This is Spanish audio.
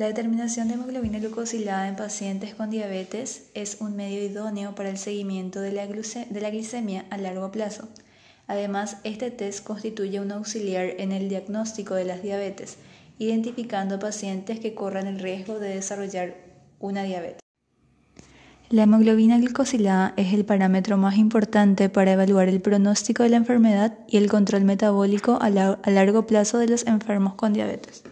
La determinación de hemoglobina glucosilada en pacientes con diabetes es un medio idóneo para el seguimiento de la, glicemia a largo plazo. Además, este test constituye un auxiliar en el diagnóstico de las diabetes, identificando pacientes que corran el riesgo de desarrollar una diabetes. La hemoglobina glucosilada es el parámetro más importante para evaluar el pronóstico de la enfermedad y el control metabólico a, largo plazo de los enfermos con diabetes.